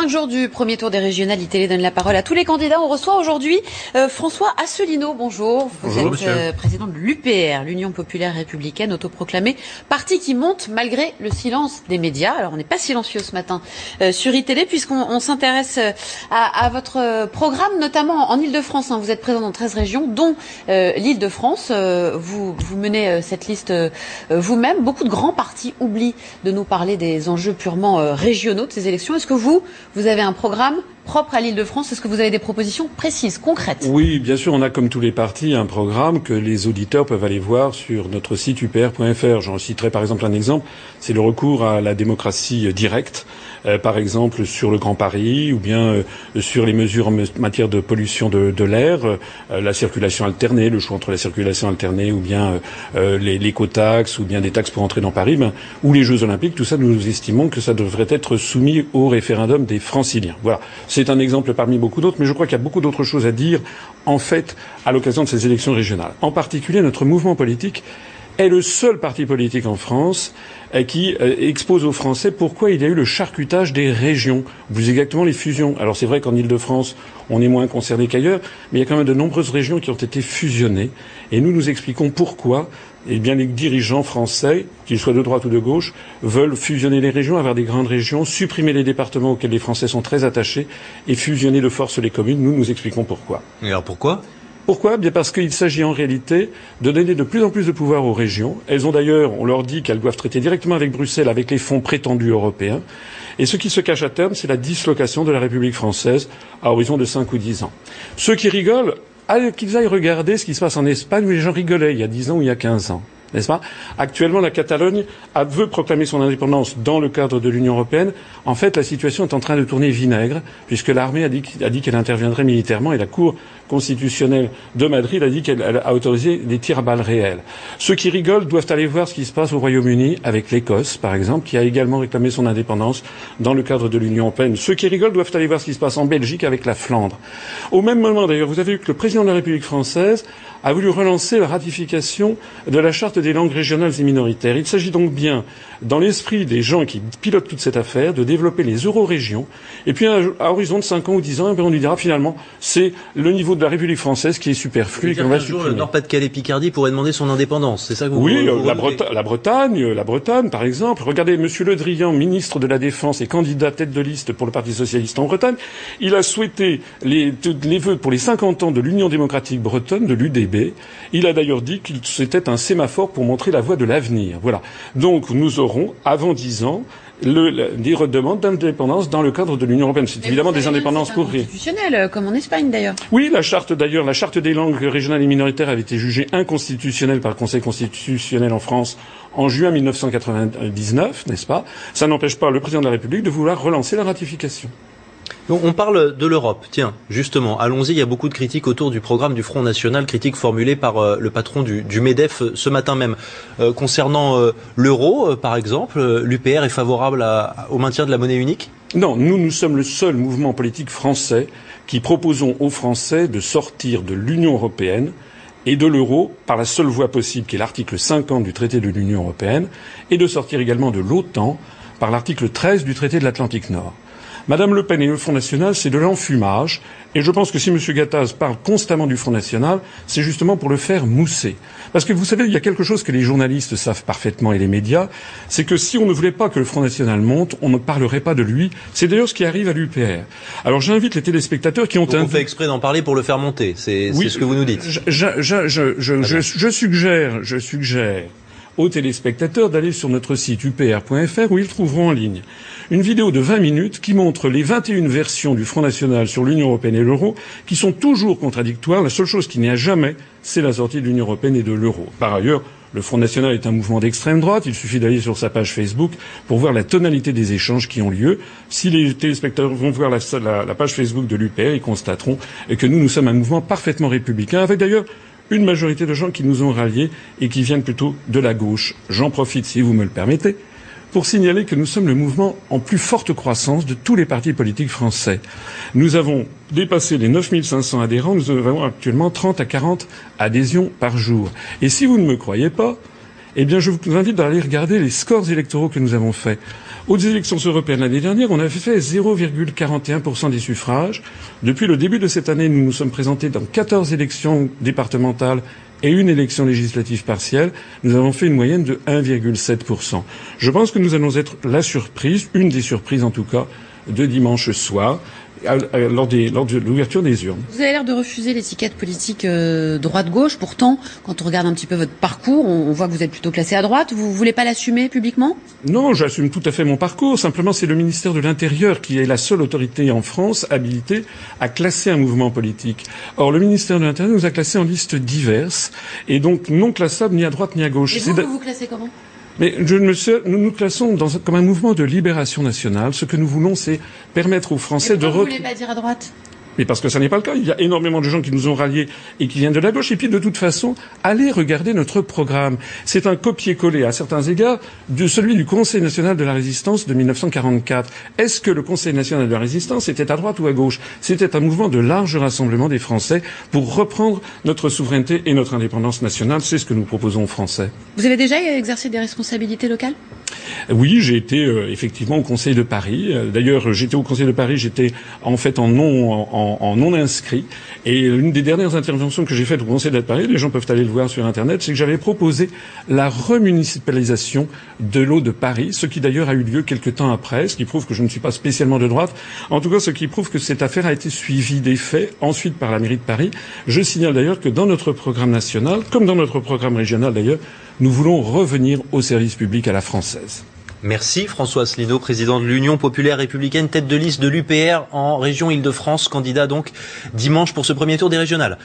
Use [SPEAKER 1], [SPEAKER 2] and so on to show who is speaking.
[SPEAKER 1] cinq jours du premier tour des régionales, ITélé donne la parole à tous les candidats. On reçoit aujourd'hui euh, François Asselineau. Bonjour. Vous
[SPEAKER 2] Bonjour,
[SPEAKER 1] êtes euh, président de l'UPR, l'Union populaire républicaine, autoproclamée, parti qui monte malgré le silence des médias. Alors on n'est pas silencieux ce matin euh, sur ITélé puisqu'on s'intéresse euh, à, à, votre euh, programme, notamment en Ile-de-France. Hein. Vous êtes présent dans 13 régions, dont euh, l'Île-de-France. vous, vous menez cette liste vous-même. Beaucoup de grands partis oublient de nous parler des enjeux purement régionaux de ces élections. Est-ce que vous, vous avez un programme propre à l'Île-de-France Est-ce que vous avez des propositions précises, concrètes?
[SPEAKER 2] Oui, bien sûr, on a comme tous les partis un programme que les auditeurs peuvent aller voir sur notre site upr.fr. J'en citerai par exemple un exemple, c'est le recours à la démocratie directe, euh, par exemple sur le Grand Paris ou bien euh, sur les mesures en matière de pollution de, l'air, euh, la circulation alternée, le choix entre la circulation alternée ou bien les, l'écotaxe ou bien des taxes pour entrer dans Paris, ben, ou les Jeux Olympiques, tout ça, nous estimons que ça devrait être soumis au référendum des franciliens. Voilà. C'est un exemple parmi beaucoup d'autres, mais je crois qu'il y a beaucoup d'autres choses à dire, en fait, à l'occasion de ces élections régionales. En particulier, notre mouvement politique est le seul parti politique en France euh, qui euh, expose aux Français pourquoi il y a eu le charcutage des régions, plus exactement les fusions. Alors c'est vrai qu'en Ile-de-France, on est moins concerné qu'ailleurs, mais il y a quand même de nombreuses régions qui ont été fusionnées, et nous nous expliquons pourquoi eh bien, les dirigeants français, qu'ils soient de droite ou de gauche, veulent fusionner les régions, avoir des grandes régions, supprimer les départements auxquels les Français sont très attachés et fusionner de force les communes. Nous nous expliquons pourquoi.
[SPEAKER 3] Alors pourquoi?
[SPEAKER 2] Pourquoi? Bien parce qu'il s'agit en réalité de donner de plus en plus de pouvoir aux régions. Elles ont d'ailleurs, on leur dit qu'elles doivent traiter directement avec Bruxelles, avec les fonds prétendus européens. Et ce qui se cache à terme, c'est la dislocation de la République française à horizon de cinq ou dix ans. Ceux qui rigolent, qu'ils aillent regarder ce qui se passe en Espagne où les gens rigolaient il y a dix ans ou il y a quinze ans n'est-ce pas? Actuellement, la Catalogne veut proclamer son indépendance dans le cadre de l'Union européenne. En fait, la situation est en train de tourner vinaigre, puisque l'armée a dit, qu'elle interviendrait militairement et la Cour constitutionnelle de Madrid a dit qu'elle a autorisé des tirs à balles réelles. Ceux qui rigolent doivent aller voir ce qui se passe au Royaume-Uni avec l'Écosse, par exemple, qui a également réclamé son indépendance dans le cadre de l'Union européenne. Ceux qui rigolent doivent aller voir ce qui se passe en Belgique avec la Flandre. Au même moment, d'ailleurs, vous avez vu que le président de la République française a voulu relancer la ratification de la charte des langues régionales et minoritaires. Il s'agit donc bien, dans l'esprit des gens qui pilotent toute cette affaire, de développer les eurorégions. Et puis, à, horizon de 5 ans ou 10 ans, eh on lui dira finalement, c'est le niveau de la République française qui est superflu.
[SPEAKER 3] Et un jour, le Nord-Pas-de-Calais-Picardie pourrait demander son indépendance. C'est ça que vous
[SPEAKER 2] Oui,
[SPEAKER 3] vous, vous
[SPEAKER 2] la, Breta la, Bretagne, la Bretagne, par exemple. Regardez, Monsieur Le Drian, ministre de la Défense et candidat tête de liste pour le Parti socialiste en Bretagne, il a souhaité les, les vœux pour les 50 ans de l'Union démocratique bretonne, de Il a d'ailleurs dit qu'il c'était un sémaphore pour montrer la voie de l'avenir. Voilà. Donc, nous aurons, avant 10 ans, le, le, des demandes d'indépendance dans le cadre de l'Union européenne. C'est évidemment des indépendances pour
[SPEAKER 1] constitutionnelles, comme en Espagne d'ailleurs.
[SPEAKER 2] Oui, la charte d'ailleurs, la charte des langues régionales et minoritaires avait été jugée inconstitutionnelle par le Conseil constitutionnel en France en juin 1999, n'est-ce pas? Ça n'empêche pas le président de la République de vouloir relancer la ratification.
[SPEAKER 3] On parle de l'Europe. Tiens, justement, allons-y. Il y a beaucoup de critiques autour du programme du Front National, critiques formulées par euh, le patron du, MEDEF euh, ce matin même. Euh, concernant l'euro, par exemple, l'UPR est favorable au maintien de la monnaie unique?
[SPEAKER 2] Non, nous, nous sommes le seul mouvement politique français qui proposons aux Français de sortir de l'Union européenne et de l'euro par la seule voie possible, qui est l'article 50 du traité de l'Union européenne, et de sortir également de l'OTAN par l'article 13 du traité de l'Atlantique Nord. Madame Le Pen et le Front National, c'est de l'enfumage. Et je pense que si M. Gattaz parle constamment du Front National, c'est justement pour le faire mousser. Parce que vous savez, il y a quelque chose que les journalistes savent parfaitement et les médias, c'est que si on ne voulait pas que le Front National monte, on ne parlerait pas de lui. C'est d'ailleurs ce qui arrive à l'UPR. Alors j'invite les téléspectateurs qui ont...
[SPEAKER 3] Donc on fait exprès d'en parler pour le faire monter, c'est oui, ce que vous nous dites.
[SPEAKER 2] Je, je, je, je suggère, je suggère aux téléspectateurs d'aller sur notre site upr.fr où ils trouveront en ligne une vidéo de 20 minutes qui montre les 21 versions du Front National sur l'Union européenne et l'euro qui sont toujours contradictoires. La seule chose qui n'y a jamais, c'est la sortie de l'Union européenne et de l'euro. Par ailleurs, le Front National est un mouvement d'extrême droite. Il suffit d'aller sur sa page Facebook pour voir la tonalité des échanges qui ont lieu. Si les téléspectateurs vont voir la, la, la page Facebook de l'UPR, ils constateront que nous, nous sommes un mouvement parfaitement républicain, avec d'ailleurs une majorité de gens qui nous ont ralliés et qui viennent plutôt de la gauche. J'en profite, si vous me le permettez, pour signaler que nous sommes le mouvement en plus forte croissance de tous les partis politiques français. Nous avons dépassé les 9500 adhérents, nous avons actuellement 30 à 40 adhésions par jour. Et si vous ne me croyez pas, eh bien, je vous invite à aller regarder les scores électoraux que nous avons faits. Aux élections européennes l'année dernière, on avait fait 0,41% des suffrages. Depuis le début de cette année, nous nous sommes présentés dans 14 élections départementales et une élection législative partielle, nous avons fait une moyenne de 1,7%. Je pense que nous allons être la surprise, une des surprises en tout cas, de dimanche soir lors, de l'ouverture des urnes.
[SPEAKER 1] Vous avez l'air de refuser l'étiquette politique euh, droite-gauche. Pourtant, quand on regarde un petit peu votre parcours, on, voit que vous êtes plutôt classé à droite. Vous voulez pas l'assumer publiquement?
[SPEAKER 2] Non, j'assume tout à fait mon parcours. Simplement, c'est le ministère de l'Intérieur qui est la seule autorité en France habilitée à classer un mouvement politique. Or, le ministère de l'Intérieur nous a classés en liste diverses et donc non classables ni à droite ni à gauche.
[SPEAKER 1] Et vous, vous vous classez comment?
[SPEAKER 2] Mais je me, nous nous classons dans, comme un mouvement de libération nationale. Ce que nous voulons, c'est permettre aux Français de...
[SPEAKER 1] Vous ne voulez pas dire à droite?
[SPEAKER 2] Mais parce que ça n'est pas le cas. Il y a énormément de gens qui nous ont ralliés et qui viennent de la gauche. Et puis, de toute façon, allez regarder notre programme. C'est un copier-coller, à certains égards, de celui du Conseil national de la résistance de 1944. Est-ce que le Conseil national de la résistance était à droite ou à gauche? C'était un mouvement de large rassemblement des Français pour reprendre notre souveraineté et notre indépendance nationale. C'est ce que nous proposons aux Français.
[SPEAKER 1] Vous avez déjà exercé des responsabilités locales?
[SPEAKER 2] Oui, j'ai été euh, effectivement au Conseil de Paris. Euh, d'ailleurs, j'étais au Conseil de Paris, j'étais en fait en non, en, non inscrit. Et l'une des dernières interventions que j'ai faites au Conseil de Paris, les gens peuvent aller le voir sur Internet, c'est que j'avais proposé la remunicipalisation de l'eau de Paris, ce qui d'ailleurs a eu lieu quelques temps après, ce qui prouve que je ne suis pas spécialement de droite. En tout cas, ce qui prouve que cette affaire a été suivie des faits, ensuite par la mairie de Paris. Je signale d'ailleurs que dans notre programme national, comme dans notre programme régional d'ailleurs, nous voulons revenir au service public à la française.
[SPEAKER 3] Merci François Asselineau, président de l'Union populaire républicaine, tête de liste de l'UPR en région Île-de-France, candidat donc dimanche pour ce premier tour des régionales.